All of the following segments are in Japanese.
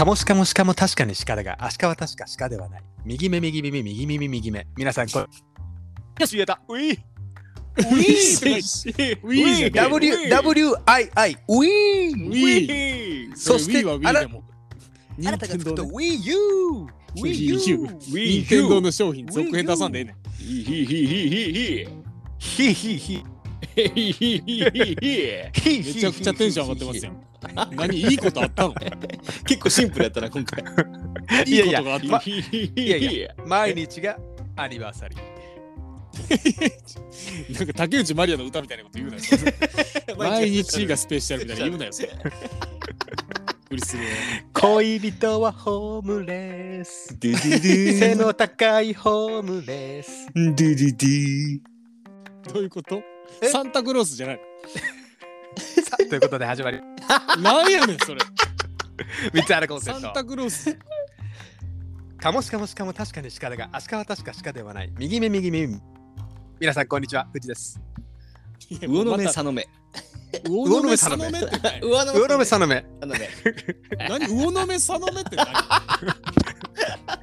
かもしかもしかも確かに鹿だが、足利は確か鹿ではない。右目、右耳、右耳、右目。皆さん、これ。よし、言えた。ウィーウィーウィー W、I、I、ウィーウィーそしてウィーは Wii でも。あなたが作った Wii U! Wii Wii U U! 任天堂の商品続編出さんでええねん。ひひひひ。めちゃくちゃテンション上がってますよ。何いいことあったの結構シンプルやったな、今回。いいことがあった。まいやいや毎日がアニバーサリー。なんか竹内まりやの歌みたいなこと言うなよ。毎日がスペシャルみたいな言うなよ。恋人はホームレス。ドゥドゥドゥ背の高いホームレス。ドゥドゥドゥどういうことサンタクロースじゃないさあということで始まり。なんやねんそれ。3つあるコンセプトサンタ。クロース。かもしかもしかも確かに鹿だが、足利は確か鹿ではない。右目右目。皆さん、こんにちは。藤です。魚の目、また佐野目。魚の目佐野目って何？魚の魚の目、さの目。何魚の目佐野目 って何？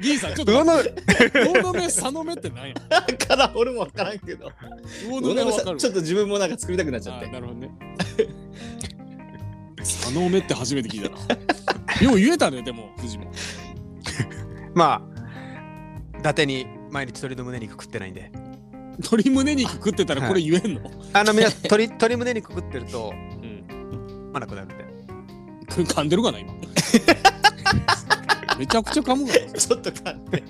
ギーさんちょっと魚のて。魚の目佐野目って何や？だから俺もわからんけど。魚の目さ目わかるちょっと自分もなんか作りたくなっちゃって。あー。なるほどね。佐野目って初めて聞いたな。よう言えたねでも藤も まあ、伊達に毎日鶏の胸肉食ってないんで。鶏胸肉食ってたらこれ言えんの、あの、皆さん、鶏鶏胸肉食ってると、うん。まなくなるんで。噛んでるかな今？めちゃくちゃ噛むからちょっとかって。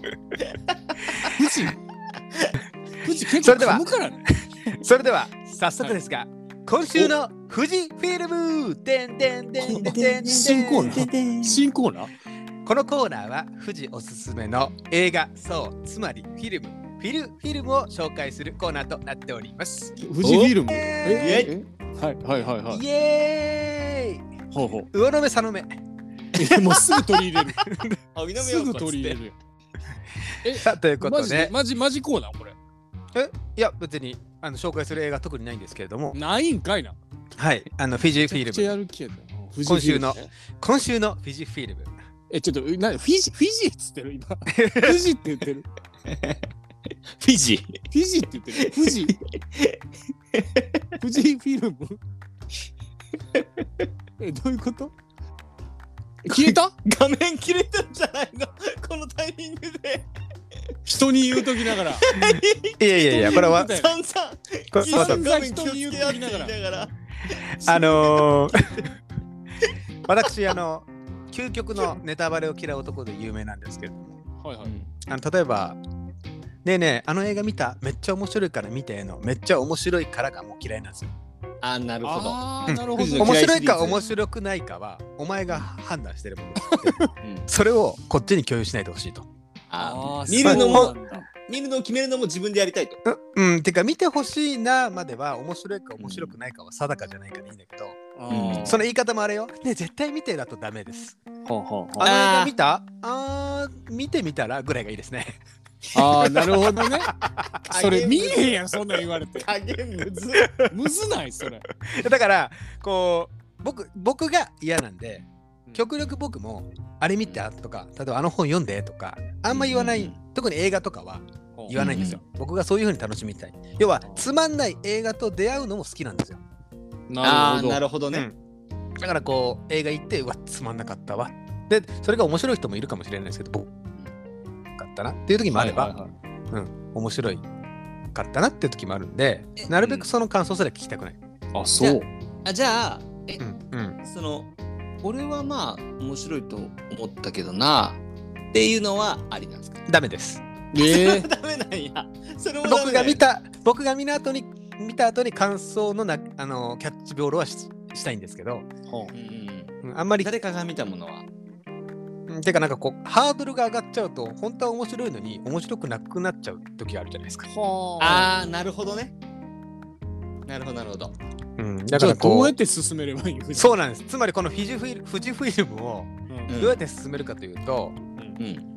藤藤結構それでは噛むからね。それでは、早速ですが、今週の富士フィルムてんてんてんてんてん新コーナー？新コーナー？このコーナーは富士おすすめの映画、そう、つまりフィルム、フィルフィルムを紹介するコーナーとなっております。富士フィルム？はいはいはいはい。イエーイ。ほうほう。魚の目、さの目。えもうすぐ取り入れる。あ、みなすぐ取り入れる。さあ、ということマジでで、マジマジコーナーこれ。いや、別にあの紹介する映画特にないんですけれども、ないんかいな。はい、あのフィジーフィルム、今週の今週のフィジーフィルム。えちょっとなフィジフィジっつってる今。富士って言ってる フィジー。フィジって言ってる富士富士フィルム？えどういうこと？消えた？画面切れてるんじゃないの？このタイミングで。人に言うときながら いやいやいや、これはさんさん。これは散々画面気を人に言うつけ合ってときながら言いながら。あのー、私、あの、究極のネタバレを嫌う男で有名なんですけれども、はいはいあの例えば、ねえねえ、あの映画見た？めっちゃ面白いから見ての、めっちゃ面白いからがもう嫌いなんですよ。あ、なるほど。うんあーなるほどうん面白いか面白くないかは、お前が判断してるもの。うん それをこっちに共有しないでほしいと。あー見るのそうもなんだ見るのを決めるのも自分でやりたいと。うん、うんてか見てほしいなまでは面白いか面白くないかは定かじゃないからいいんだけど、あうんーその言い方もあれよ。ね絶対見てだとダメです。ほうほうほうあの映画見た？あー見てみたらぐらいがいいですね。あーなるほどね。それ見えへんやんそんなん言われて。加減むず。むずないそれ。だからこう僕僕が嫌なんでうん。極力僕もあれ見たとか例えばあの本読んでとかあんま言わない、うんうん特に映画とかは言わないんですよ、僕がそういう風に楽しみたい。要はつまんない映画と出会うのも好きなんですよ。ああ、なるほど。なるほどね。だからこう映画行ってうわつまんなかったわ。でそれが面白い人もいるかもしれないですけどったなっていう時もあれば、はいはいはい。面白いかったなっていう時もあるんでなるべくその感想すら聞きたくない、あそう。あじゃあ、えう、んうん、その、俺はまあ、面白いと思ったけどな、っていうのはありなんですか？ダメです。ええ ダメなんや。それもダメ僕が見た僕が見た後に見た後に感想のなあのキャッチボールはししたいんですけど、ほうんうん。うんあんまり誰かが見たものは？うんてかなんかこうハードルが上がっちゃうと本当は面白いのに面白くなくなっちゃう時があるじゃないですか、はああ、なるほどね。なるほど、なるほど。うん、だじゃあからこうどうやって進めればいいの？そうなんです。つまりこのフィジフィル富士フィルムをうん。うんどうやって進めるかというと、うん。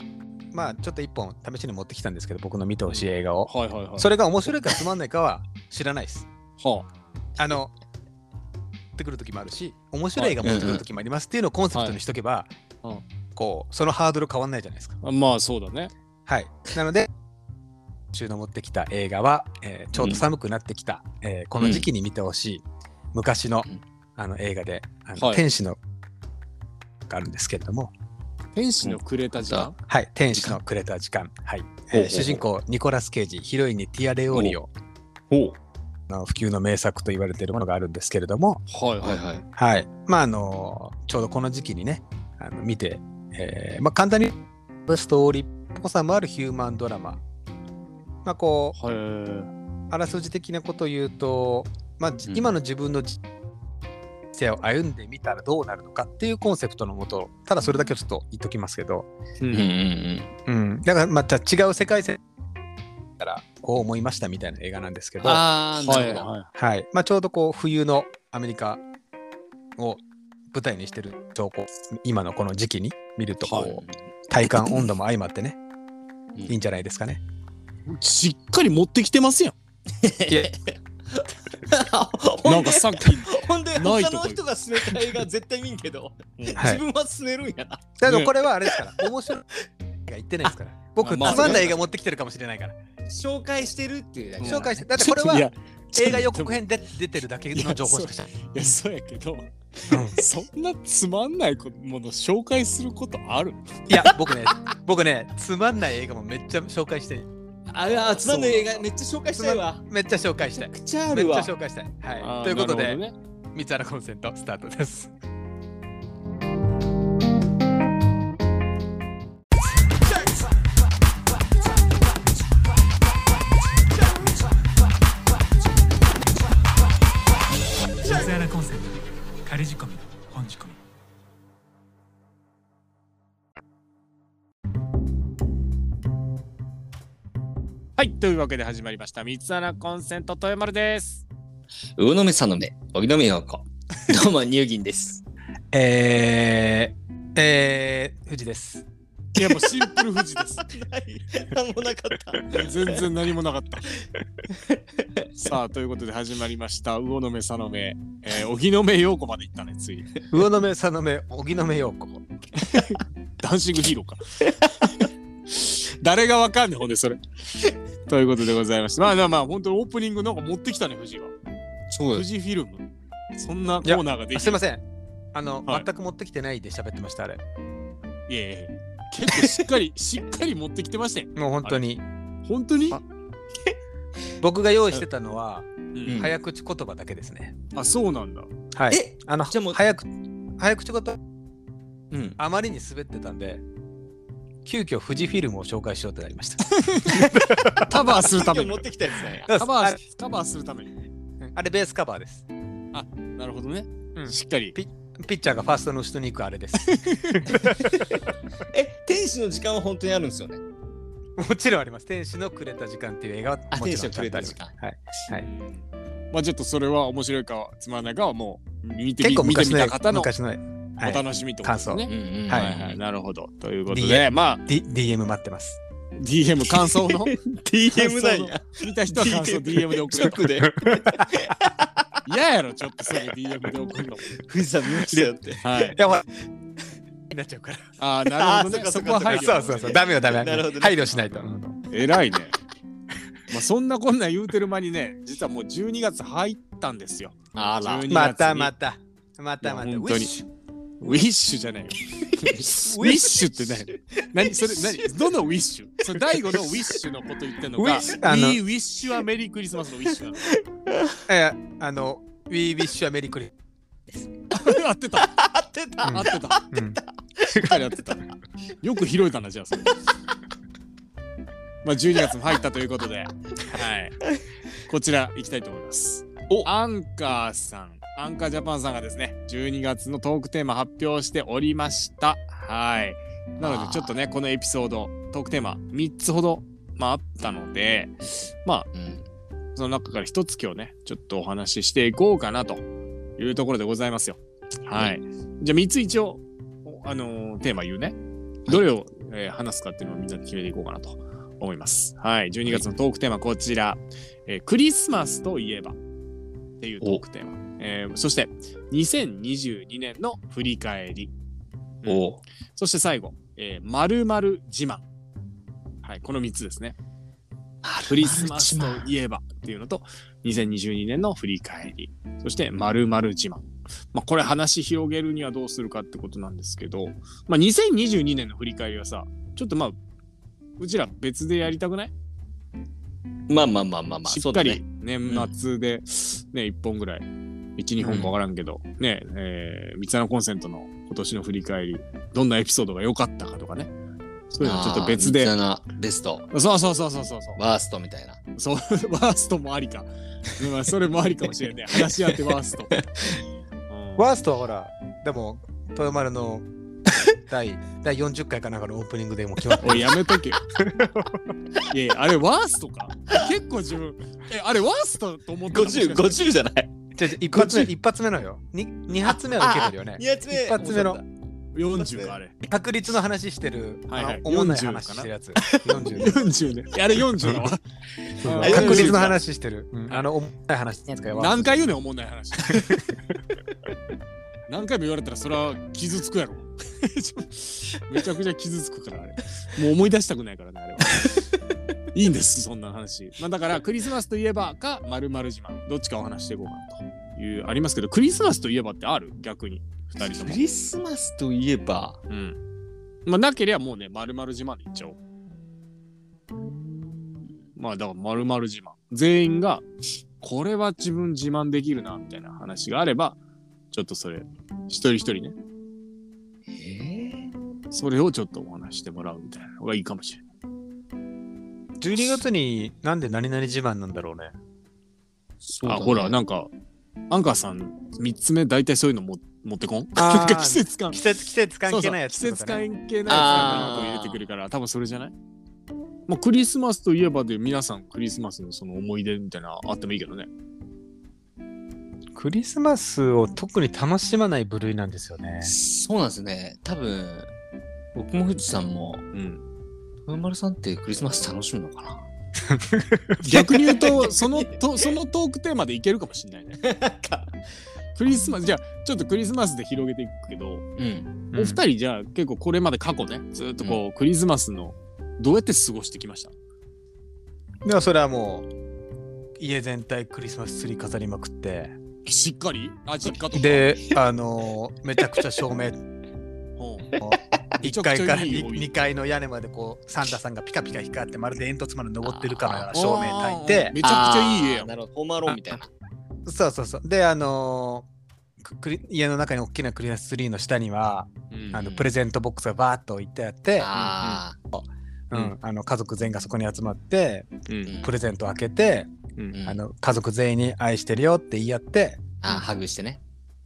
まあちょっと一本試しに持ってきたんですけど僕の見てほしい映画を。はいはいはい。それが面白いかつまんないかは知らないです。はあ。のってくる時もあるし面白い映画持ってくる時もありますっていうのをコンセプトにしとけば、うんうんこうそのハードル変わんないじゃないですか。あまあそうだね。はい。なので、週の持ってきた映画は、えーちょうど寒くなってきた、えーこの時期に見てほしい、昔のうんあの映画で、あのはい天使のがあるんですけれども、天使のくれた時間？はい、天使のくれた時間、はいほうほうえー主人公ニコラス・ケイジ、ヒロインにティア・レオーニオほの普及の名作と言われているものがあるんですけれども、う。はいはいはい。はい、まああのちょうどこの時期にね、あの見て、えーまあ、簡単にストーリーっぽさもあるヒューマンドラマ。まあこうはい。あらすじ的なことを言うと、まあ、じうん今の自分の人生を歩んでみたらどうなるのかっていうコンセプトのもと、ただそれだけをちょっと言っときますけど、ううんうんんうん、だからまた違う世界線からこう思いましたみたいな映画なんですけうん。ど、ああ、なはいるほど。ははいまあ、ちょうどこう冬のアメリカを舞台にしてる兆候、今のこの時期に見るとこう、はい体感温度も相まってね、うんいいんじゃないですかね。い。しっかり持ってきてますやん。なんかさっき。ほんでないとこ他の人が勧めた映画絶対見んけど、はい自分は勧めるんやな。だからこれはあれですから、面白い映画言ってないですから。僕、つまんない映画持ってきてるかもしれないから。紹介してるっていうだけ紹介して、だってこれは映画予告編で出てるだけの情報しかしてない。いや、そうやけど、うんそんなつまんないもの紹介することある？いや、僕ね、僕ね、つまんない映画もめっちゃ紹介してる、ああ、つまんない映画めっちゃ紹介したいわ。めっちゃ紹介したい。めっちゃ。紹介したい。あはい。ーということで、ね三つ原コンセントスタートです。仮仕込み本仕込みはい、というわけで始まりました。三つ穴コンセント豊丸です。魚の目さの目、荻野目洋子。どうも、乳銀です。えー、えー、藤です。いや、もうシンプル富士です。なんもなかった。全然何もなかった。さあ、ということで始まりました。魚の目、さの目、えー、荻野目陽子まで行ったね、ついに。魚の目、さの目、荻野目陽子。ダンシングヒーローか。誰がわかんねん、ほんで、それ。ということでございまして。まあまあまあ、本当にオープニングなんか持ってきたね、富士が。そう富士フィルム。そんなコーナーができる。あすいません。あの、はい全く持ってきてないで喋ってました、あれ。いやいやいや結構しっかり、しっかり持ってきてましたよ。もう本当に。本当に？あ僕が用意してたのは、うん早口言葉だけですね。あ、そうなんだ。はい。えあの、じゃあもう早く、早口言葉、うん。あまりに滑ってたんで、急遽富士フィルムを紹介しようってなりました。カバーするために持。ってきたやつね。カバあーカバーするために。あれベースカバーです。なるほどね。うんしっかり。ピピッチャーがファーストの後ろに行くあれです。え、天使の時間は本当にあるんですよね？もちろんあります。天使のくれた時間っていう映画はあもちろん天使のくれたちゃんとありますはい。はい。まあちょっとそれは面白いかつまらないかはもう見てみ結構見てみ昔のた方のおい、楽しみとね。んははいはい、なるほど。ということで、DM まあ D、DM 待ってます。DM 感想の？DM なんや。見た人は感想 DM で送る。嫌やろ、ちょっとそれ DM で送るの。富士山見ましたよって。はいい。や、ほら、になっちゃうから。ああ、なるほどね。そこは配慮。そうそうそう。ダメよ、ダメ。なるほどね配慮しないと。偉いね。まあそんなこんな言うてる間にね、実はもう12月入ったんですよ。あら。12月にまたまた。またまた。いや本当にウィッシュウィッシュじゃないよ。ウィッシュって何？何？それ何？どのウィッシュ？それ大悟のウィッシュのこと言ってんのかウィッシュあの We wish a Merry Christmas のウィッシュなの。えあの、We wish a Merry Christmas。合ってた。合ってた。うん。合ってた。うんしっかり合ってた。よく拾えたなじゃあそれ。まあ12月も入ったということで。はい。こちら行きたいと思います。お。アンカーさんアンカージャパンさんがですね12月のトークテーマ発表しておりましたはいなのでちょっとねこのエピソードトークテーマ3つほどまああったのでまあうん。その中から一つ今日ね、ちょっとお話ししていこうかなというところでございますよ。はい。じゃあ3つ一応、おあのーテーマ言うね。どれを、えー話すかっていうのをみんなで決めていこうかなと思います。はい。12月のトークテーマこちら。えークリスマスといえばっていうトークテーマ。えーそして、2022年の振り返り。おうそして最後、えー、〇〇自慢。はい、この3つですね。クリスマスといえばっていうのと、2022年の振り返り、そして〇〇自慢。まあ、これ話広げるにはどうするかってことなんですけど、まあ、2022年の振り返りはさ、ちょっとまあ、うちら別でやりたくない？まあまあまあまあまあ、しっかり。年末で、ね、1本ぐらい、1、2本かわからんけど、ね、えー、三つ穴コンセントの今年の振り返り、どんなエピソードが良かったかとかね、そういうのちょっと別であー。三つ穴ベスト、そうそうそうそうそうそう。ワーストみたいな。そう、ワーストもありか。まあ、それもありかもしれんね。話し合ってワースト。うんワーストはほら、でも、豊丸の 第第40回かなんかのオープニングでも決まっておい、やめとけよ。いやいや、あれワーストか？結構自分、え、あれワーストと思ってた50、50じゃない？一発目、一発目のよ。に二発目は受けてるよね。2発目一発目の40か、あれ。確率の話してる、はいはいあのおもんない40話してるやつ。40 40ね。あれ40だわ。そうあ確率40の話してる。うんあの、おもんない話してるやつが何回言うねん、おもんない話。何回も言われたらそれは傷つくやろ。めちゃくちゃ傷つくから、あれ。もう思い出したくないからね、あれは。いいんです、そんな話。まあだから、クリスマスといえばか、まるまる自慢。どっちかお話していこうかなという、ありますけど、クリスマスといえばってある？逆に、二人ともク。リスマスといえば、うん。まあなければもうね、まるまる自慢でいっちゃおう。まあだから、まるまる自慢。全員が、これは自分自慢できるな、みたいな話があれば、ちょっとそれ、一人一人ね、えそれをちょっとお話してもらうみたいなのがいいかもしれない。12月になんで何々自慢なんだろうね。そうあ、ほら、なんか、アンカーさん、三つ目、大体そういうのも持ってこん？あーなんか季節感季。節季節関係ないやつそうそう季節関係ないやつなんか入れてくるから、多分それじゃない？まあ、クリスマスといえばで皆さんクリスマスのその思い出みたいなのあってもいいけどね。クリスマスを特に楽しまない部類なんですよね。そうなんですね。多分、僕も富士山も、うん。豊丸さんってクリスマス楽しむのかな？逆に言うと、そのと、そのトークテーマでいけるかもしれないね。クリスマス、じゃあ、ちょっとクリスマスで広げていくけど、うん。お二人じゃあ結構これまで過去ね、ずっとこう、クリスマスのどうやって過ごしてきました？ではそれはもう家全体クリスマスツリー飾りまくって。しっかり？あ、実家とか？であのーめちゃくちゃ照明。う。ん1階からめちゃくちゃい。いよ 2, 階の屋根までこうサンタさんがピカピカ光ってまるで煙突まで登ってるかのような照明焚いてめちゃくちゃいい家やん。なるほど、ホームアローンみたいな。そうそうそう。であのーくクリ家の中に大きなクリスマスツリーの下には、うん。あのプレゼントボックスがバーッと置いてあって、あうん。うん。あの家族全員がそこに集まってうん。プレゼントを開けて、あの家族全員に愛してるよって言い合って、あ、ああハグしてね。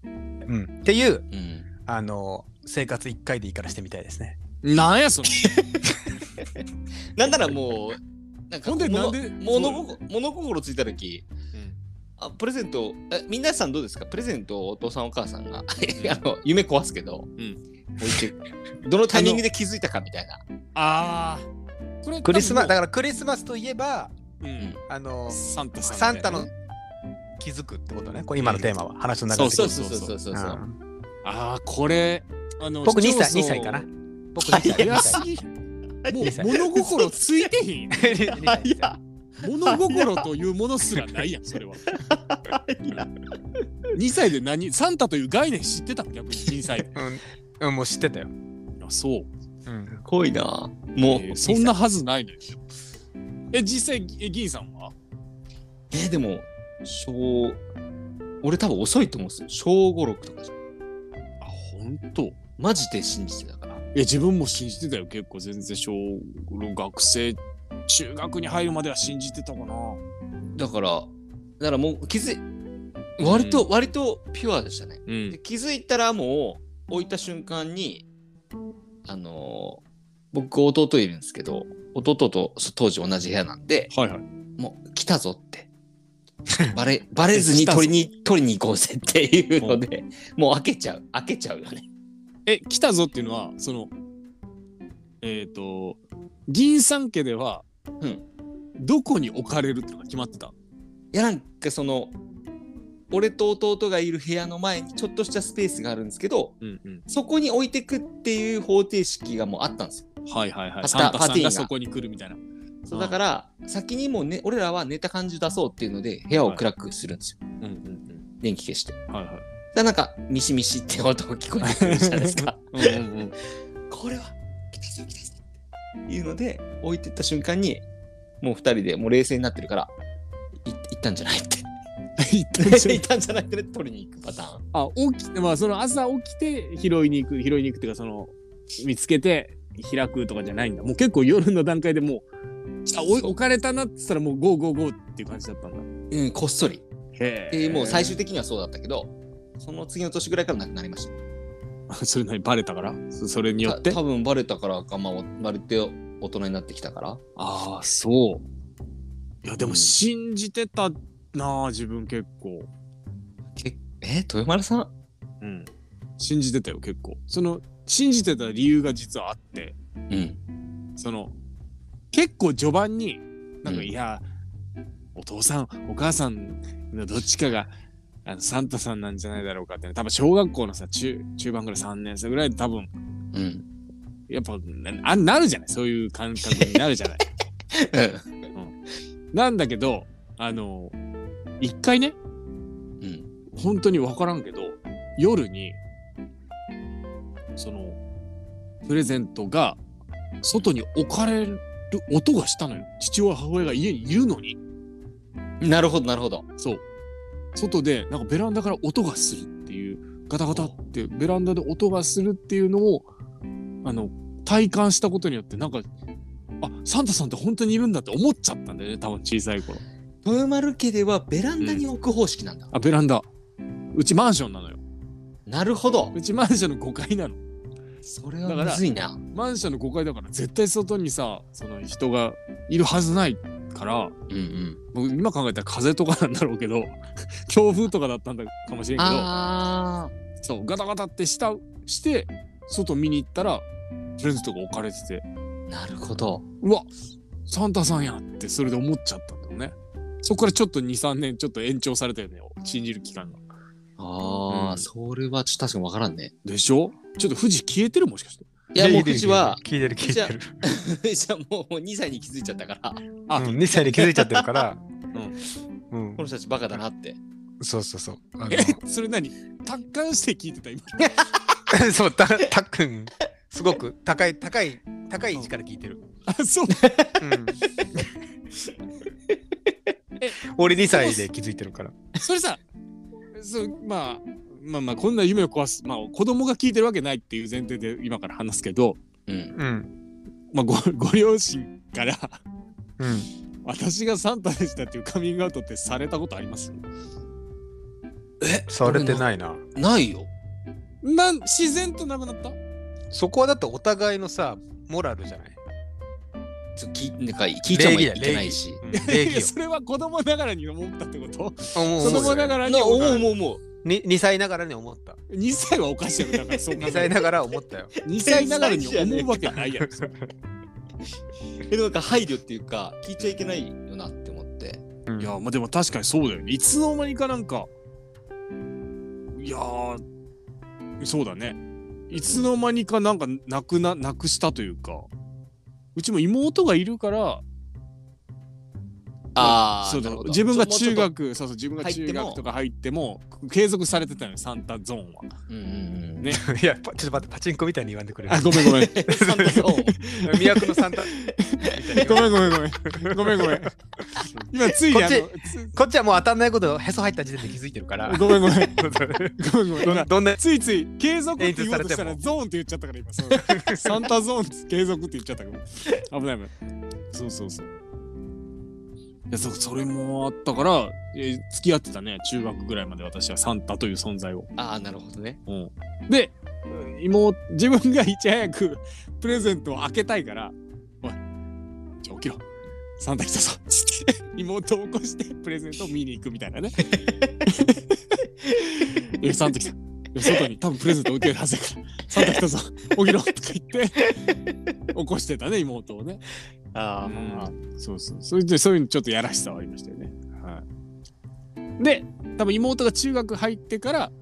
うん、っていううん。あの生活1回でいいからしてみたいですね。なんやそれ。なんならもう、なんかほんでなんで物物心物心ついた時うん。あプレゼントえ皆さんどうですか？プレゼントをお父さんお母さんが あの夢壊すけど、うん。どのタイミングで気づいたかみたいな。ああ。これクリスマスだかからクリスマスといえばら、うん、あのサンタさん、サンタの気づくってことね。これ今のテーマは、話の中で。そうそうそうそうそうそう。うんああ、これ、あの、僕2歳市町村2歳かな。僕2歳。2早す歳ぎ。もう物心ついてへんやん。2歳いや物心というものすらないやん、それは。2歳で何サンタという概念知ってた逆に2歳で。うん、うん、もう知ってたよ。あそう、うん、濃いなもう、えーそんなはずないのよ。え、実際、え銀さんは？えーでも小俺多分遅いと思うんですよ小56とかじゃんあ、ほんとマジで信じてたからいや、自分も信じてたよ。結構全然小学生、中学に入るまでは信じてたかな。だからだからもう気づい割と、割とピュアでしたねうんで。気づいたらもう置いた瞬間にあのー僕弟いるんですけど弟と当時同じ部屋なんではいはい。もう来たぞってバレバレずに取りに 取りに行こうぜっていうのでもう開けちゃう開けちゃうよねえ、来たぞっていうのは、その、えっ、と、銀さん家では、うんどこに置かれるっていうのが決まってた？いやなんかその俺と弟がいる部屋の前にちょっとしたスペースがあるんですけどうんうん。そこに置いてくっていう方程式がもうあったんですよ。はいはいはい。パパティーがそこに来るみたいな。そうだから先にもう、ね、俺らは寝た感じ出そうっていうので部屋を暗くするんですよ。うんうん電気消して。うん。はいはい。でなんかミシミシって音が聞こえてくるじゃないですか。うんうんうん。これは来たぞ来たぞっていうので置いてった瞬間にもう二人でもう冷静になってるからい行ったんじゃないって行ったんじゃないって取りに行くパターンあ、起きて、まあその朝起きて拾いに行く、拾いに行くっていうか、その、見つけて開くとかじゃないんだ。もう結構夜の段階でもう、あ、置かれたなって言ったらもうゴーゴーゴーっていう感じだったんだ。うんこっそりへでもう最終的にはそうだったけどその次の年ぐらいからなくなりまし それ何バレたから？そそれによたって？た多分バレたからかまあバレて大人になってきたからああ、そう。いや、でもうん信じてたなあ、自分結構。けえ豊丸さん？うん。信じてたよ、結構。その、信じてた理由が実はあって、うんその、結構序盤に、なんか、うん。いや、お父さん、お母さんのどっちかが、あのサンタさんなんじゃないだろうかって、ね、多分小学校のさ、中、中盤ぐらい3年生ぐらいで多分、うん。やっぱ、なあなるじゃない。そういう感覚になるじゃない。なんだけど、あの、一回ね、うん。本当に分からんけど夜にそのプレゼントが外に置かれる音がしたのよ。父親母親が家にいるのに。なるほどなるほど。そう。外でなんかベランダから音がするっていうガタガタってベランダで音がするっていうのをあの体感したことによってなんかあサンタさんって本当にいるんだって思っちゃったんだよね多分小さい頃。豊丸家ではベランダに置く方式なんだ、あベランダ。うちマンションなのよ。なるほど。うちマンションの5階なのそれはむずいな。マンションの5階だから絶対外にさその人がいるはずないからうんうん。僕今考えたら風とかなんだろうけど 強風とかだったんだかもしれんけどあそうガタガタってしたして外見に行ったらプレゼントが置かれててーなるほど。うわサンタさんやってそれで思っちゃったんだよね。そこからちょっと23年ちょっと延長されたよね信じる期間がああ、うんそれはちょっと確かにわからんね。でしょ？ちょっと富士消えてるもしかして。いやもううちは聞いてる聞いてる。じゃあもう2歳に気づいちゃったから。あ、うん、2歳で気づいちゃってるから。うん。この人たちバカだなって。そうそうそう。あのえそれ何？達観して聞いてた今。そう、たたっくん、すごく高い、高い、高い位置から聞いてる。あそう。うん、俺2歳で気づいてるから。それさそうまあまあまあこんな夢を壊すまあ子供が聞いてるわけないっていう前提で今から話すけど、うんうん。まあ、ごご両親からうん。私がサンタでしたっていうカミングアウトってされたことあります？え？されてないな。ないよなん自然となくなった？そこはだってお互いのさ、モラルじゃない？聞いなんか聞いちゃいけないし。それは子供ながらに思ったってこと。思う子供ながらにな思う。思う思う思う。に 2, 歳ながらに思った。2歳はおかしいよだからそう考え2歳ながら思ったよ。2歳ながらに思うわけないやん。えでもなんか配慮っていうか聞いちゃいけないよなって思って。うん。いやまあでも確かにそうだよね。いつの間にかなんかいやーそうだね。いつの間にかなんかなくななくしたというかうちも妹がいるからああそうだなるほど。自分が中学そうそう自分が中学とか入っても継続されてたのよサンタゾーンは。うんうんうん。ね。いや、パちょっと待って、パチンコみたいに言わんでくれる。あ。ごめんごめん。サンタゾーン。魅惑のサンタ。ごめんごめんごめん。ごめんごめん。今ついにあのここっちはもう当たんないことへそ入った時点で気づいてるから。つごめんごめん。ごめんごめん今どんどんなついつい継続って言おうとしたら演出されても。ゾーンって言っちゃったから今サンタゾーン継続って言っちゃったから。危ない危ない。そうそうそう。いやそそれもあったから、えー付き合ってたね。中学ぐらいまで私はサンタという存在を、ああなるほどね。うん、で妹自分がいち早くプレゼントを開けたいから「おいじゃあ起きろ。サンタ来たぞ」つって妹を起こしてプレゼントを見に行くみたいなね。えサンタ来た。外に多分プレゼント置いてるはずやから。サンタ来たぞ。起きろ。とか言って起こしてたね妹をねあうん。そうそう。それでそういうのちょっとやらしさはありましたよね。はい。で多分妹が中学入ってから、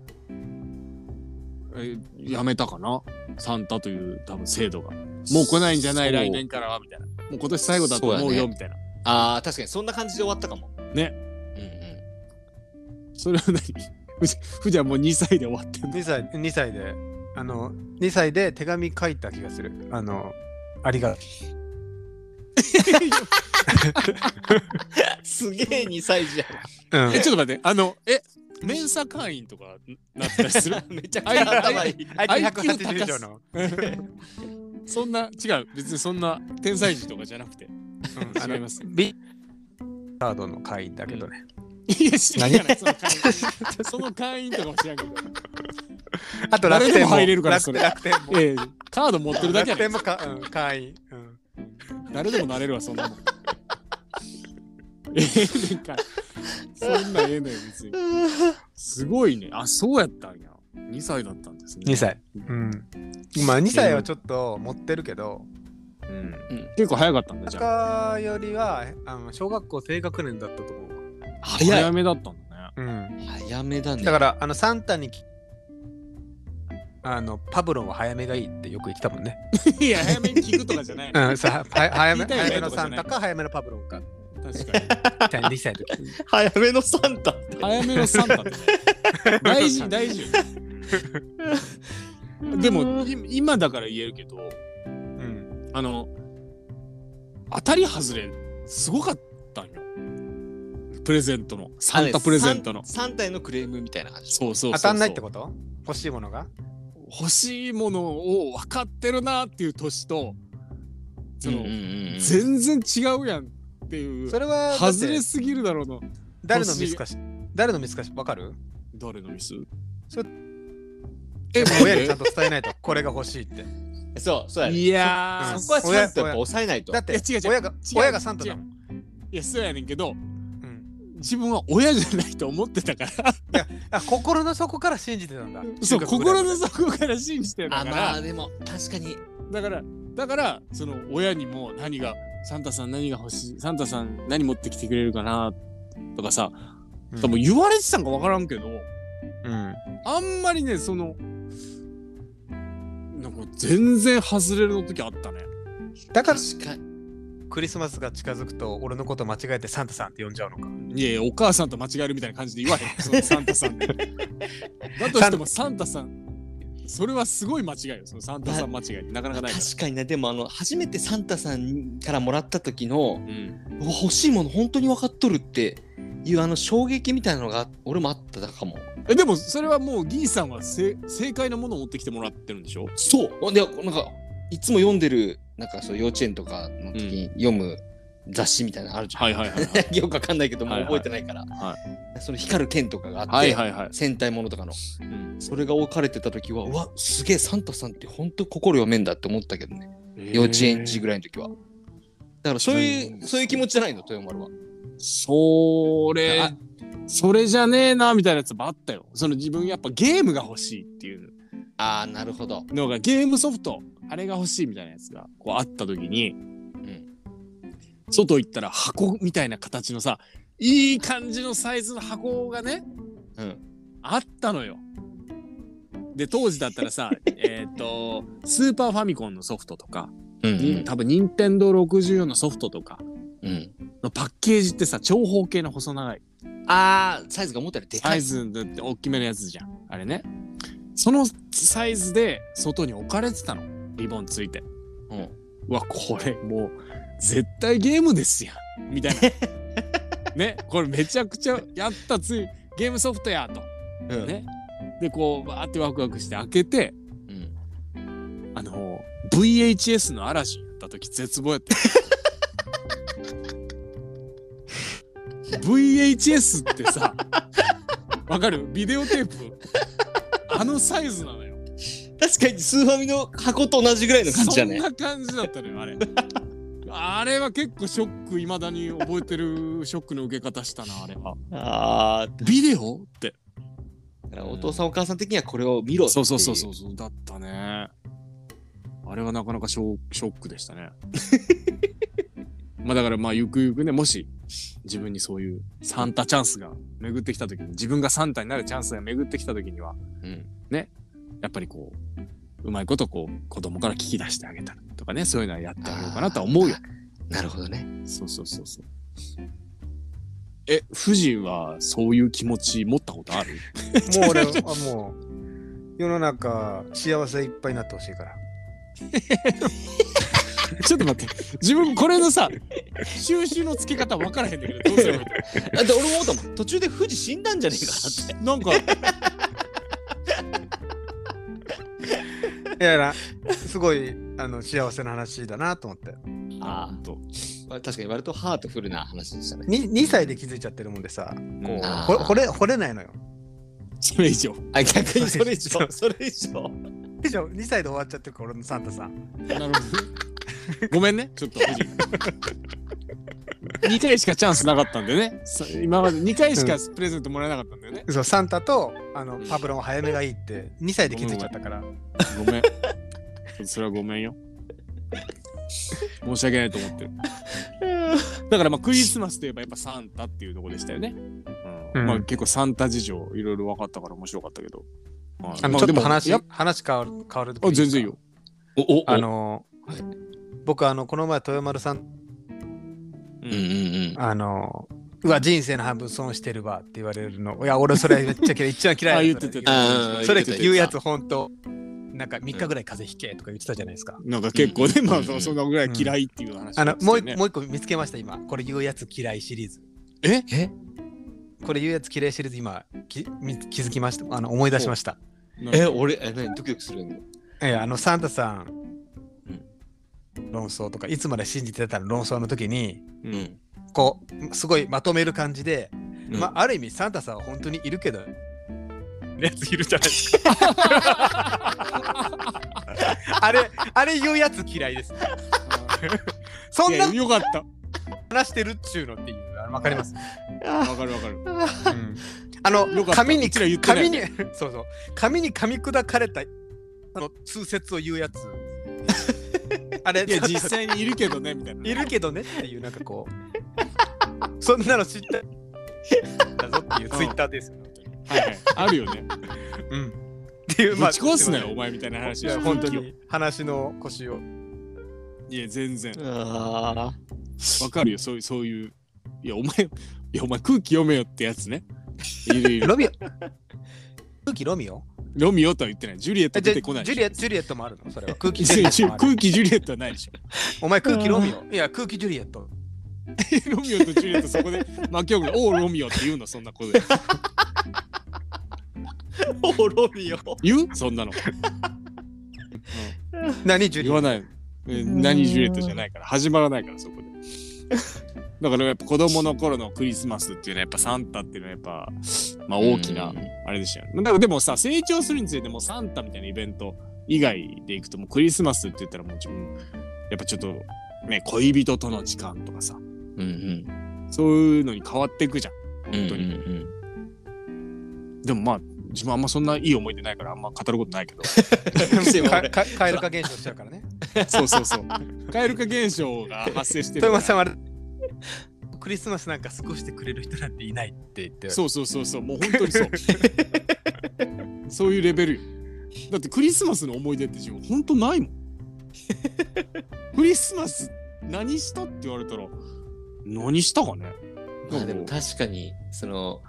えーやめたかな？サンタという多分制度が。もう来ないんじゃない？そう。来年からはみたいな。もう今年最後だと思うよみたいな。ああ確かにそんな感じで終わったかも。ね。うんうん。それは何？ふじふじはもう2歳で終わってんの？2歳、2歳で、あの、2歳で手紙書いた気がする。あの、ありがとすげえ2歳児やう。うんえ、ちょっと待って、あの、え、メンサ会員とかなってたりする？めちゃくちゃ頭いい IQ180 以上の。そんな、違う、別にそんな天才児とかじゃなくて。うん違います。ビカードの会員だけどね。いや、知らない、その会員。その会員とかも知らんけど。あと誰楽天もでも入れるからそれ楽楽天も。ええカード持ってるだけやね楽天もか、うん、会員。うん誰でもなれるわ、そんなもん。ええねんか。そんなんええねん、別に。すごいね。あ、そうやったんや。2歳だったんですね。2歳。うん。まあ2歳はちょっと持ってるけど、うんうん結構早かったんだ、じゃあ。中よりはあの小学校低学年だったと思うわ。早めだったんだね。うん。早めだねだから、あの、サンタにき、あの、パブロンは早めがいいってよく言ってたもんね。いや、早めに聞くとかじゃない。うん、さは 早めのサンタか早めのパブロンか。確かに。みたいな2歳の時に。早めのサンタ早めのサンタってね。大事、大事よ。でも、い今だから言えるけど、うん。あの、当たり外れ、すごかったんよ。プレゼントの。サンタプレゼントの。サンタへのクレームみたいな感じそうそうそうそう。当たんないってこと？欲しいものが？欲しいものを分かってるなっていう年と、その、うんうんうんうん。全然違うやんっていう、それは、外れすぎるだろうな。誰のミスかし、誰のミスかしわかる？誰のミス？それえ、親にちゃんと伝えないと、これが欲しいって。そうそうやね。いやそこはちゃんとやっぱ抑えないと。だっていや違う違う。親が違う親がサンタだもん。いや、そうやねんけど、うん自分は親じゃないと思ってたから、あ心の底から信じてたんだ。そう、心の底から信じてたあから、まあでも確かに。だから、だから、その親にも何が、サンタさん何が欲しい、サンタさん何持ってきてくれるかなとかさ、多分言われてたんか分からんけど、うん。あんまりね、その、なんか全然外れるの時あったね。だから確かにクリスマスが近づくと俺のこと間違えてサンタさんって呼んじゃうのか。いやいや、お母さんと間違えるみたいな感じで言わへん。そのサンタさんで。だとしてもサンタさん、それはすごい間違いよ。そのサンタさん間違い。なかなかない。確かにねでもあの初めてサンタさんからもらった時のうん。欲しいもの本当に分かっとるっていうあの衝撃みたいなのが俺もあったかもえでもそれはもうギーさんはせ正解のものを持ってきてもらってるんでしょ？そうでなんかいつも読んでるなんかそう幼稚園とかの時に読む雑誌みたいなのあるじゃん、はいはいはいはい。よくわかんないけどもう覚えてないから、はその光る剣とかがあって、はいはいはい。戦隊ものとかの。うん。それが置かれてた時はうわすげえサンタさんって本当心読めんだって思ったけどね。幼稚園児ぐらいの時は。だからそういう、うん。そういう気持ちじゃないの豊丸は。それあ、それじゃねえなみたいなやつもあったよ。その自分やっぱゲームが欲しいっていう。ああなるほど。のがゲームソフト、あれが欲しいみたいなやつがこうあった時に、ん外行ったら箱みたいな形のさ、いい感じのサイズの箱がね、うんあったのよ。で、当時だったらさ、えっと、スーパーファミコンのソフトとか、うんに多分任天堂64のソフトとかうんのパッケージってさ、長方形の細長いああサイズが思ったよりでかいサイズだって大きめのやつじゃん。あれね。そのサイズで外に置かれてたの。リボンついて。うんうわ、これもう絶対ゲームですやん。みたいな。ね、これめちゃくちゃやったついゲームソフトやと。うんね。で、こう、バーってワクワクして開けて、うんあの、VHS の嵐やった時絶望やった。VHS ってさ、わかる？ビデオテープ、あのサイズなのよ。確かにスーファミの箱と同じぐらいの感じだねそんな感じだったのよ、あれ。あれは結構ショック、いまだに覚えてるショックの受け方したな、あれは。ああビデオって。お父さんお母さん的にはこれを見ろっていそうそうそうそうそう、だったね。あれはなかなかショックでしたね。まあだからまあゆくゆくね、もし自分にそういうサンタチャンスが巡ってきた時に自分がサンタになるチャンスが巡ってきた時にはうん。やっぱりこううまいことこう子供から聞き出してあげたりとかねそういうのはやってあげようかなとは思うよ。なるほどね。そうそうそうそう。え、富士はそういう気持ち持ったことある？もう俺はもう世の中幸せいっぱいになってほしいから。ちょっと待って。自分これのさ、収集のつけ方分からへんだけど、どうすればいいだって俺も思ったもん。途中で富士死んだんじゃねえかなって。のなんか、やな、すごいあの幸せな話だなと思って。ああ。とまあ確かに割とハートフルな話でしたね。に 2, 歳で気づいちゃってるもんでさ、こうあーほ惚れ惚れないのよ。それ以上。あ、逆にそれ以上、それ以上。以上2歳で終わっちゃってるから俺のサンタさん。なるほど。ごめんね、ちょっと富士。2回しかチャンスなかったんでね。そ今まで2回しかプレゼントもらえなかったんだよね。そうサンタとあのうんパブロン早めがいいって2歳で気づいちゃったから。ごめん。それはごめんよ。申し訳ないと思ってる。だからまあクリスマスといえばやっぱサンタっていうところでしたよね。うんうんまあ結構サンタ事情いろいろ分かったから面白かったけど。はいあのちょっと話話変わる変わるあ全然いいよ。。お、お、あ、のはい僕あのこの前豊丸さんううんうんうん。あのうわ人生の半分損してるわって言われるの。いや俺それめっちゃ嫌い一番嫌いあ言だってた。あーそれ言うやつ本当なんか3日ぐらい風邪ひけとか言ってたじゃないですか。なんか結構ね、まあうん。うんそそんなぐらい嫌いっていう話あのもうもう一個見つけました今。これ言うやつ嫌いシリーズ。え？え？これ言うやつ嫌いシリーズ今きみ気づきました？あの思い出しました。え、俺、え、何？ドキドキするのえあのサンタさん、論争とかいつまで信じてたの論争の時にううんん。こうすごいまとめる感じで、うんまあある意味サンタさんは本当にいるけどやついるじゃないですか。あれあれ言うやつ嫌いです。そんいなやよかった。話してるっちゅうのっていうわかります。わかるわかる。うんあの紙に紙にそうそう紙に噛み砕かれたあの通説を言うやつ。あれいや実際にいるけどねみたいな。いるけどねっていうなんかこう そんなの知っただぞっていうツイッターですよ。はいはい。あるよね。うん。っていうぶち壊すなよおい前みたいな話や本当に話の腰を。いや全然あわかるよそういうそういういやお前いやお前空気読めよってやつね。いるいる。ロミオ空気ロミオ？ロミオとは言ってない。ジュリエット出てこないジュリエットジュリエットもあるの？それは空気ジジュリエット空気ジュリエットはないでしょ。お前空気ロミオ？いや空気ジュリエット。ロミオとジュリエットそこで巻き起こる。おうロミオって言うの？そんなことで。あ。おロミオ？言う？そんなの。何ジュリエット？言わない。え何ジュリエットじゃないから始まらないからそこで。だからやっぱ子供の頃のクリスマスっていうのはやっぱサンタっていうのはやっぱまあ大きなあれでしたよね。だからでもさ成長するにつれてもうサンタみたいなイベント以外でいくともうクリスマスって言ったらもう自分やっぱちょっとね恋人との時間とかさうんうん。そういうのに変わっていくじゃん本当に。うんでもまあ自分あんまそんないい思い出ないからあんま語ることないけど カエル化現象しちゃうからね。そうそうそう蛙化現象が発生してる クリスマスなんか過ごしてくれる人なんていないって言って。そうそうそうそうもう本当にそう そういうレベルよだってクリスマスの思い出って自分本当ないもん クリスマス何したって言われたら何したかねまあでも確かに、その、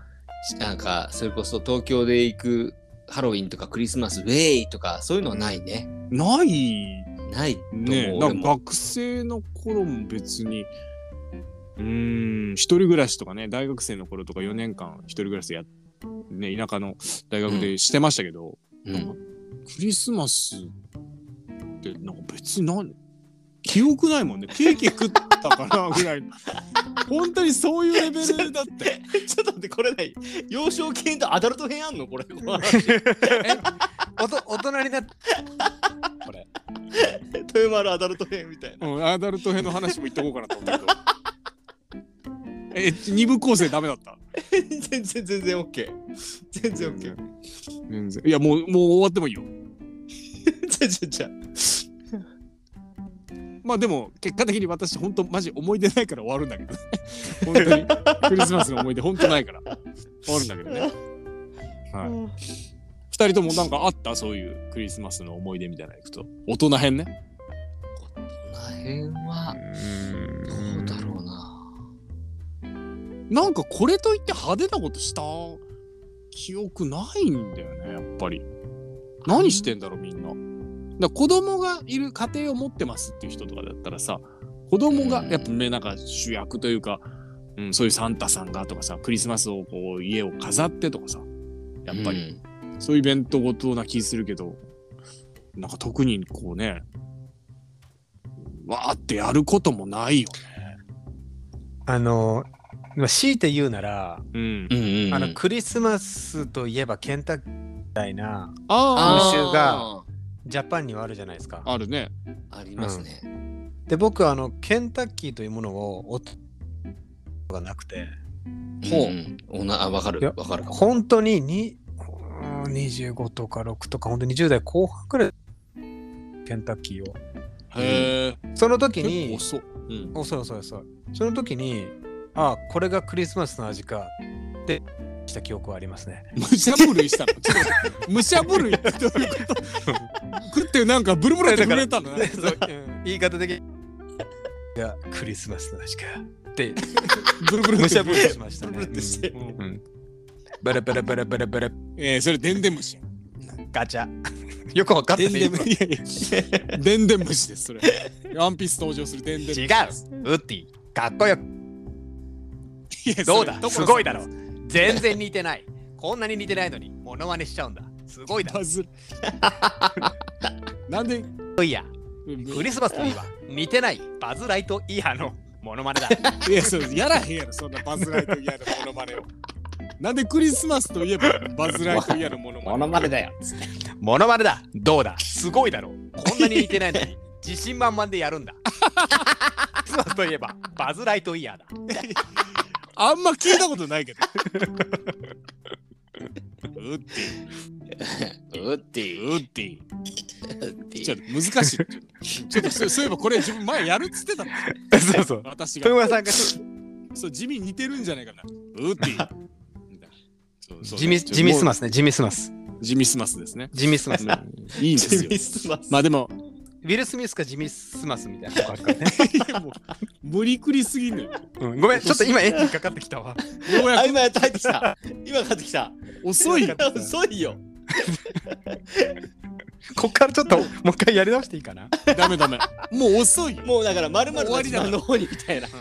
なんか、それこそ東京で行くハロウィンとかクリスマスウェイとか、そういうのはないね。ないないと思う。ね俺もなんか学生の頃も別にうーん一人暮らしとかね大学生の頃とか4年間一人暮らしでやね田舎の大学でしてましたけど、うん。クリスマスってなんか別に何記憶ないもんねケーキ食ったかなぐらい 本当にそういうレベルだって ちょっと待って、これない。幼少期編とアダルト編あんの？これ。おと大人になって。これ。豊丸アダルト編みたいな。うんアダルト編の話も言っとこうかなと思うけどえ二部構成ダメだった？全然全然 OK。全然 OK。全然。いやもうもう終わってもいいよ。じゃじゃじゃ。まあでも結果的に私本当マジ思い出ないから終わるんだけどね。本当にクリスマスの思い出本当ないから。終わるんだけどね。はい。二人ともなんかあった？そういうクリスマスの思い出みたいなのいくと。大人編ね。この辺はどうだろうな。なんかこれといって派手なことした記憶ないんだよねやっぱり。何してんだろうみんな。だ子供がいる家庭を持ってますっていう人とかだったらさ子供がやっぱねなんか主役というか、うん、そういうサンタさんがとかさクリスマスをこう家を飾ってとかさやっぱり、そういうイベントごとな気するけどなんか特にこうねわーってやることもないよね。あの、まあ強いて言うなら、うん。うんうんうん。あのクリスマスといえばケンタッキーみたいなあ風習がジャパンにはあるじゃないですか。ああるね。ありますね。で僕はあのケンタッキーというものをおがなくて。ほう。うんおなあわかる。いやわかる。本当ににうん25とか6とか本当に20代後半くらいケンタッキーを。へえその時結構に遅っ。うん。おそうそうそう。その時にあこれがクリスマスの味か。ってした記憶はありますね。武者震いしたの？ちょっと待って。武者震いって どういうこと？食ってなんかブルブルって震えたの？ね。言い方的に。がクリスマスの味か。ってブルブルむしゃぶりしましたね。ブルブルってして。うん。うん。バラバラバラバラバラ。えー、それでんでん虫。ガチャ。よくわかってねでんでん虫。です、それ。ワンピース登場するでんでん虫。違う。ウッディ。かっこよくどうだ？すごいだろ。全然似てない。こんなに似てないのにモノマネしちゃうんだ。すごいだろ。なんで、いやクリスマスといえば似てないバズ・ライトイヤーの モノマネだ。いや、そうやらへんやろ、そんなバズライトイヤーのモノマネを。なんでクリスマスといえばバズライトイヤーのモノマネ？モノマネだよ。モノマネだ。どうだ？すごいだろ。こんなに似てないのに自信満々でやるんだ。クリスマスといえばバズ・ライトイヤーだあんま聞いたことないけど。うってうってうってうってちょっと難しい。ちょっとそうそういえばこれ自分前やるっつってたの。そうそう私が。さんがそう地味に似てるんじゃないかな。うってみたいなそうそうジミジミスマス。スねジミスマスジミスマスですね。ジミスマスうんいいんですよ。まあでも、ウィル・スミスかジミスマスみたいなとこあるからね、いやもう無理くりすぎんのよ。うん、ごめんちょっと今絵にかかってきたわあ、ようやく今やっと入ってきた。今帰ってきた。遅いよ。遅いよ。こっからちょっともう一回やり直していいかなダメダメ。もう遅いよ。もうだから、まるまる終わりだからの方にみたいな。もう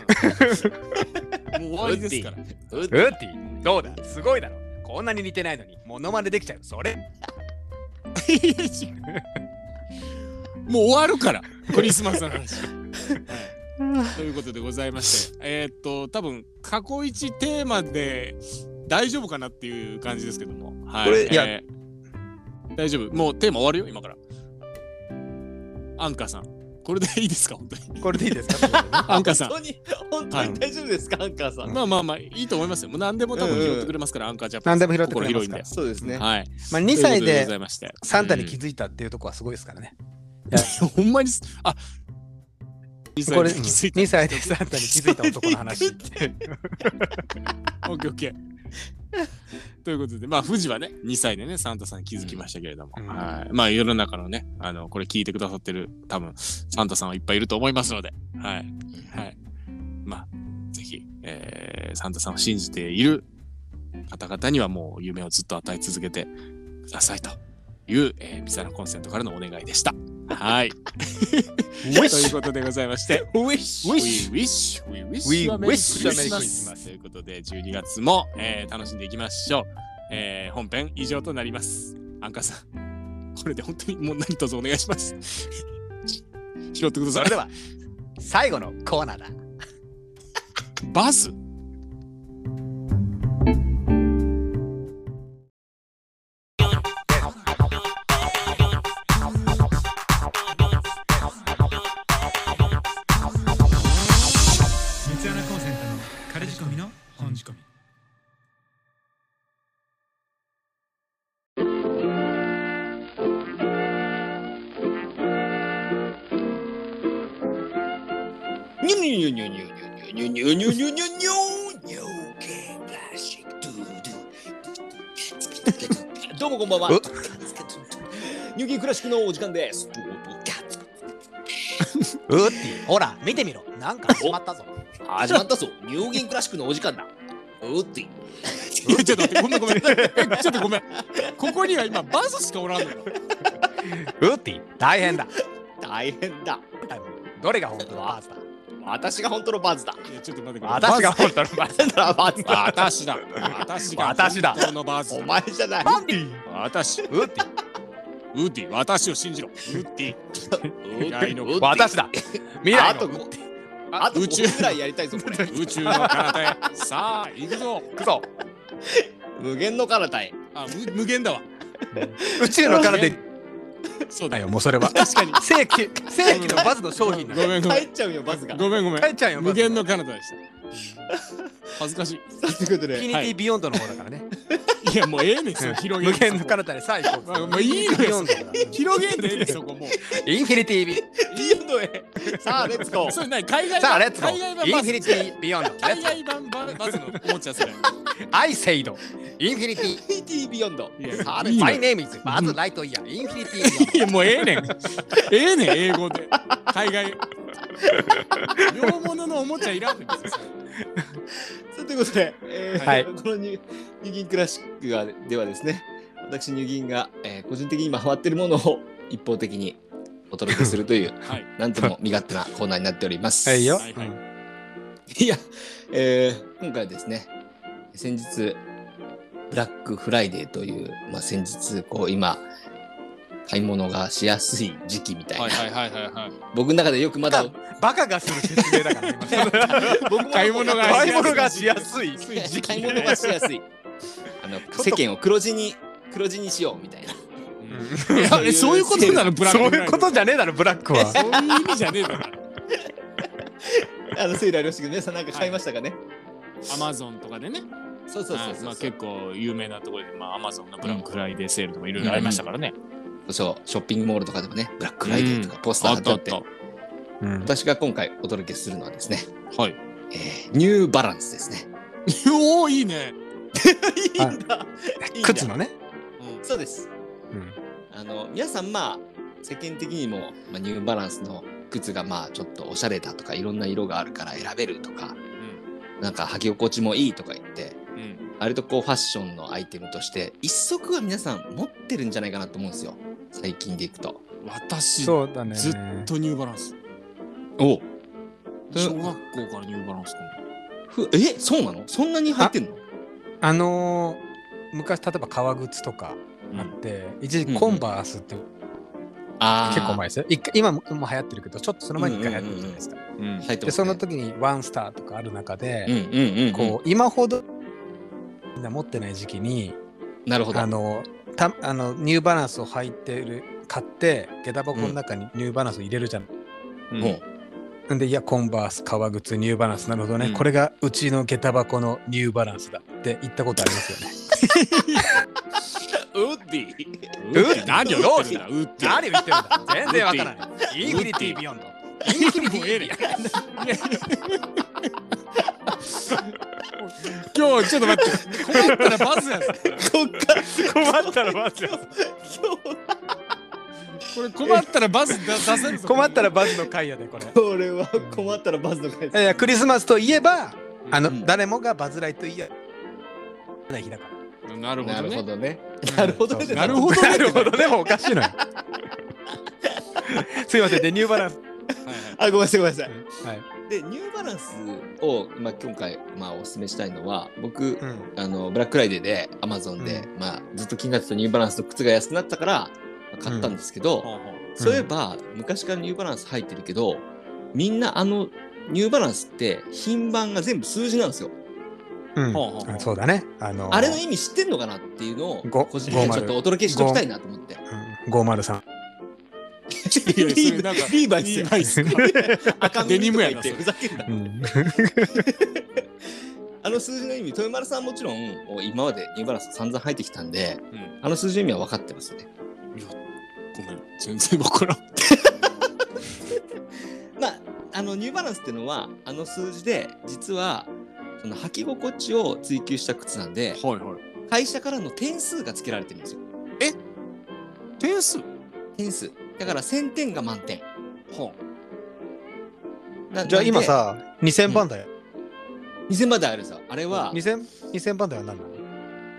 終わりですから。うウッディどうだ？すごいだろこんなに似てないのにモノマネできちゃうそれ もう終わるから、クリスマスの話。はいということでございまして、えーっと、多分過去一テーマで大丈夫かなっていう感じですけども。はい。これいやえー大丈夫。もうテーマ終わるよ、今から。アンカーさん。これでいいですか、本当に？これでいいですか？アンカーさん。本当に、本当に大丈夫ですか、アンカーさん？まあまあまあ、いいと思いますよ。もう何でも多分拾ってくれますから、アンカージャパン。何でも拾ってくれますから心広いんで。そうですね。はい。まあ2歳でサンタに気づいたっていうところはすごいですからね。ほんまにす、あ2これ歳で気づいた。2歳でサンタに気づいた男の話。オッケーオッケー。ということで、まあ、富士はね、2歳でね、サンタさんに気づきましたけれども、うんはい。まあ、世の中のね、あの、これ聞いてくださってる、多分、サンタさんはいっぱいいると思いますので、はい。はい。まあ、ぜひ、えーサンタさんを信じている方々にはもう夢をずっと与え続けてくださいという、えー、ミサラコンセントからのお願いでした。はい。ということでございまして、Wish! We wish, we wish, We wish ということで、12月も、えー楽しんでいきましょう。えー本編以上となります。アンカーさん、これで本当にもう何卒お願いします。拾ってくださいそれで。は最後のコーナーだ。バズのお時間です。うーってほら見てみろ。なんか始まったぞ。始まったぞ。ニューギンクラシックのお時間だ。うってちょっと待ってごめんごめん。えちょっとごめん。ここには今バズしかおらんのよ。うーって大変だ。大変だ。どれが本当のバースだ。私が本当のバズだ。ちょっと待って私が本当のバースなんだ。バズだ。私だ。私が本当のバズお前じゃない。私。ウうーってッディ私を信じろ。ウッディ未来の私だ。未来のあと宇宙5分ぐらいやりたいぞ宇宙。の彼方へ。さあ行くぞ。くぞ。無限の彼方へ。あ無無限だわ。宇宙の彼でそうだよ。もうそれは。確かに。正規正規のバズの商品だ。ごめんごめん。帰っちゃうよバズが。ごめんごめん。帰っちゃうよ無限の彼方でした。恥ずかしということインフィで。ニティビヨンドの方だからねいいやもうええねんそれ広げ無限の彼方でさあ行こうまあもういいのよ。広げんでええねんそこもう。インフィニティビビヨンドへさあレッツゴー。それ何海外さあ版レッツゴー。海外版インフィニティビヨンド。海外版ババズのおもちゃそれアイセイド。インフィニティビヨンド。いやさあいいの My name is バズ・ライトイヤー。インフィニティビヨンド。いやもうええねん。ええねん英語で。海外。両物のおもちゃいらんねん別に。それ さあということで、えーはい。このニューギンクラシックがではですね私ニューギンが、えー個人的に今ハマってるものを一方的にお届けするという はい。なんとも身勝手なコーナーになっております。はい。よはいはい。いや、えー今回はですね、先日、ブラックフライデーという、まあ、先日、こう、今、買い物がしやすい時期みたいな、はいはいはいはいはい。僕の中でよくまだ、バカがする説明だから今。僕も買い物が買い物がしやすい。買い物がしやすい。あの世間を黒字に、黒字にしようみたいな。いやえそういうことなの？ブラックそういうことじゃねえだろブラックは。そういう意味じゃねえだろ。あの、セールありましたけど、皆さんなんか買いましたかね、アマゾンとかでね。そうそうそうそう。はい。まあ結構有名なところでまあアマゾンのブラックフライデーセールとかいろいろありましたからね。そう、ショッピングモールとかでもね、ブラックフライデーとかポスターあ貼っあっ。たあってうん。私が今回お届けするのはですね、たはい。えーニューバランスですね。おおいいね。いいんだ。い。いんだ。靴のね。そうです。うん。あの皆さんまあ世間的にも、まあ、ニューバランスの靴がまあちょっとおしゃれだとかいろんな色があるから選べるとかなんか履き心地もいいとか言ってうん。うん割とこうファッションのアイテムとして一足は皆さん持ってるんじゃないかなと思うんですよ。最近でいくと。私そうだね。ずっとニューバランスお。小学校からニューバランスかふえそうなの？そんなに入ってんの？あのー昔例えば革靴とかあって一時期コンバースってあー。結構前ですよ。一回今ももう流行ってるけどちょっとその前に一回流行ってるじゃないですか。でその時にワンスターとかある中でうんうんうん、うん、こう今ほどみんな持ってない時期になるほど。あのたあのニューバランスを履いてる買って下駄箱の中にニューバランスを入れるじゃん。うんもんでいやコンバース革靴ニューバランス。なるほどね、うん。これがうちの下駄箱のニューバランスだって言ったことありますよね。うウッディ。ウッディ。何を言ってるんだ？ウッディ。何を言ってるんだ？全然わからない。infinity beyond。 infinity。beyond。いや今日ちょっと待って。困ったらバズやぞ。こっから困ったらバズよ これ困ったらバズ出出せるぞ困ったらバズの回やでこれ。これは困ったらバズの回ですいやクリスマスといえばあの、うん誰もがバズライトイヤーない日だから。なるほどね、なるほどね。なるほどね。なるほどねなるほどねもうおかしいのよ。すいませんでニューバランス。はいあ、ごめんなさい、ごめんなさい。はい。で、ニューバランスを、まあ、今回、まあ、お勧めしたいのは、僕、うん。あの、ブラックフライデーで、アマゾンで、うまあ、ずっと気になってたニューバランスの靴が安くなったから、まあ買ったんですけど、そういえば、昔からニューバランス入ってるけど、みんなあの、ニューバランスって、品番が全部数字なんですよ。そうだね。あのあれの意味知ってんのかなっていうのを、ご個人的にちょっとお届けしておきたいなと思って。うん503。いやそれなんか リーバイスリーバイス赤デニムやなとか言ってふざけんなうん。あの数字の意味、豊丸さんもちろん、今までニューバランス散々入ってきたんで、うんあの数字の意味は分かってますよね。全然わからん。まあ、あの、のニューバランスっていうのはあの数字で実はその履き心地を追求した靴なんではいはい。会社からの点数がつけられてるんですよ。点数？点数。だから1000点が満点。じゃあ今さ、2000番台。2000番台あるさあれは、2000, 2000番台は何なの？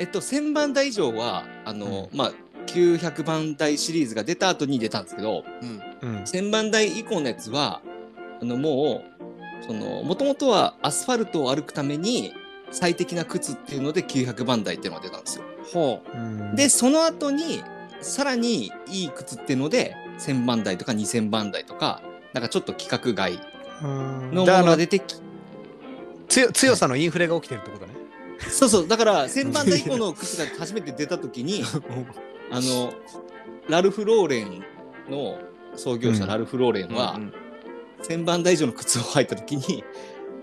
えっと1000番台以上はあの、まあ900番台シリーズが出た後に出たんですけどうん。うん。1000番台以降のやつはあのもうそのもともとはアスファルトを歩くために最適な靴っていうので900番台っていうのが出たんですよ。はうんでその後にさらにいい靴っていうので1000番台とか2000番台とかなんかちょっと規格外うんのもののが出てき強強さのインフレが起きてるってことね。そうそうだから1000番台以降の 靴が初めて出た時に あのラルフ・ローレンの創業者うんラルフ・ローレンは、うん1000番台以上の靴を履いた時に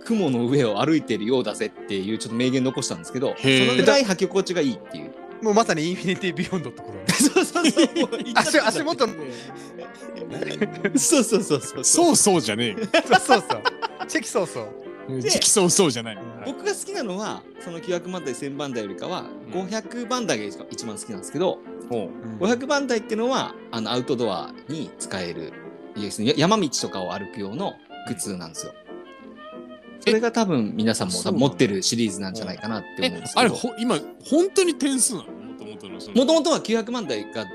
雲の上を歩いてるようだぜっていうちょっと名言残したんですけどそのぐらい履き心地がいいっていうもうまさにインフィニティビヨンドってことね。そうそうそう足足元の そうそうそうそうそうそうじゃねえよ。そうそうそう。チェキそうそう。時期そうそうじゃないの。僕が好きなのはその900番台1000番台よりかは500番台が一番好きなんですけど、ほ500番台っていうのはあのアウトドアに使える山道とかを歩く用の靴なんですよ。それが多分皆さんも持ってるシリーズなんじゃないかなって思うんえです、けど。あれほ今本当に点数なの？もともとのもともとは900万台が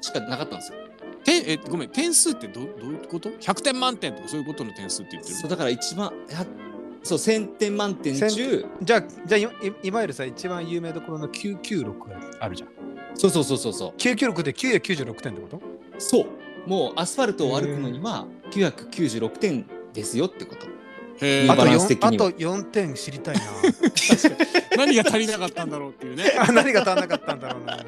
しかなかったんですよ。点えごめん点数ってどどういうこと ?100 点満点とかそういうことの点数って言ってる？そうだから一番やそう1000点満点1000中じゃあ、じゃあいいいわゆるさ、一番有名どころの996があるじゃん。そうそうそうそうそう。996で996点ってこと？そう。もうアスファルトを歩くのには996点ですよってこと。へあとバランス 4, 的には。あと4点知りたいな。何が足りなかったんだろうっていうね。あ何が足らなかったんだろうな。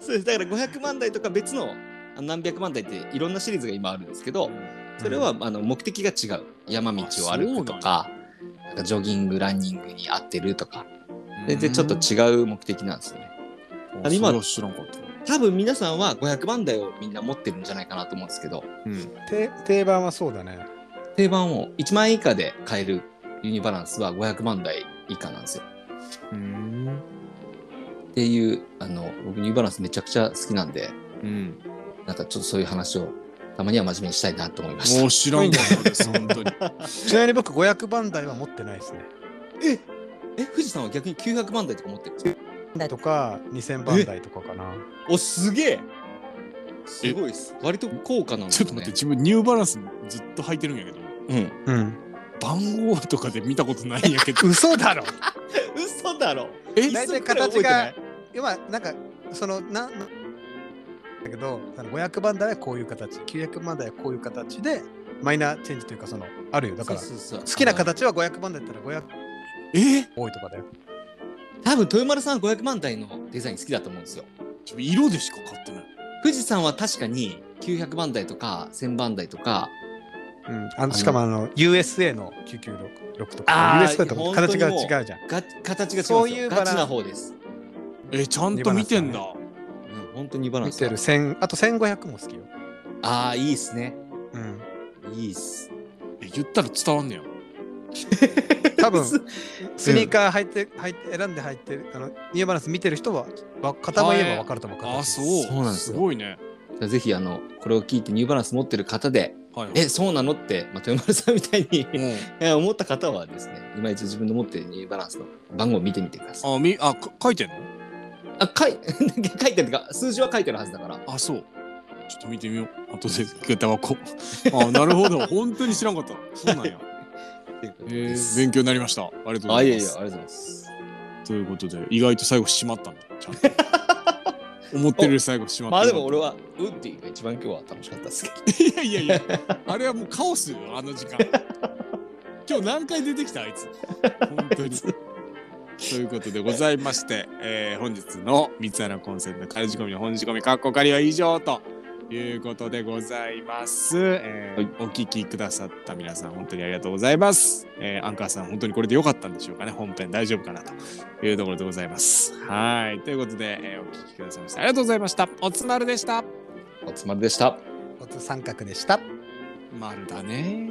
そうです。だから500万台とか別のあ何百万台っていろんなシリーズが今あるんですけどそれはあの目的が違う。山道を歩くとかなんかジョギングランニングに合ってるとか全然ちょっと違う目的なんですよね。あ今知らんかった。多分皆さんは500万台をみんな持ってるんじゃないかなと思うんですけどうん。定定番はそうだね。定番を1万円以下で買えるユニバランスは500万台以下なんですよ。うん。っていうあの僕ユニバランスめちゃくちゃ好きなんでうん。なんかちょっとそういう話をたまには真面目にしたいなと思いました。もう知らんかったです本当に。ちなみに僕500番台は持ってないですね。ええ富士山は逆に900万台とか持ってるんですか？とか2000番台とかかな。おすげえすごいです。割と高価なんで。ちょっと待って自分ニューバランスずっと履いてるんやけどうん。うん。番号とかで見たことないんやけど。嘘だろ 嘘だろえ大体形が今なんかそのななだけどあの500番台はこういう形900番台はこういう形でマイナーチェンジというかそのあるよだからそうそうそう好きな形は500番台だったら500え？多いとかだよ多分豊丸さんは500万台のデザイン好きだと思うんですよ。ちょ色でしか買ってない。富士山は確かに900番台とか1000番台とかうん、あのしかもあの USA の996とか USA と本形が違うじゃんが形が違う。そういうバランスガチな方です。えちゃんと見てんだ。うん、本当にバランスが見てる1000あと1500も好きよああ、いいっすね。うんいいっす。え言ったら伝わんねや。多分スニーカー履いて履いて選んで履いてるあのニューバランス見てる人はわ型も言えば分かると思う形あそう。そうなんですごいね。ぜひ、あの、これを聞いてニューバランス持ってる方で、はいはい。え、そうなのって、まあ、豊丸さんみたいにうんえ 思った方はですね、今一度自分の持ってるニューバランスの番号を見てみてください。あみあか書いてんの？あ、書い 書いてるか、数字は書いてるはずだから。あそう。ちょっと見てみよう。後で下駄箱。あなるほど。本当に知らんかった。そうなんや。えー、勉強になりました。ありがとうごあ、ざいます。いやいや、ありがとうございます。ということで意外と最後閉まったんだ。ちゃんと。思ってるより最後閉まった。まあでも俺は、ウッディが一番今日は楽しかったですけど。いやいやいや、あれはもうカオスよ、あの時間。今日何回出てきたあいつ。本当に。ということでございまして、えー本日の三つ穴コンセント仮仕込みの本仕込みかっこ仮は以上ということでございます、えーお聞きくださった皆さん本当にありがとうございます、えーアンカーさん本当にこれで良かったんでしょうかね。本編大丈夫かなというところでございます。はい。ということで、えーお聞きくださいましてありがとうございました。おつまるでした。おつまりでした。おつ三角でした。丸だね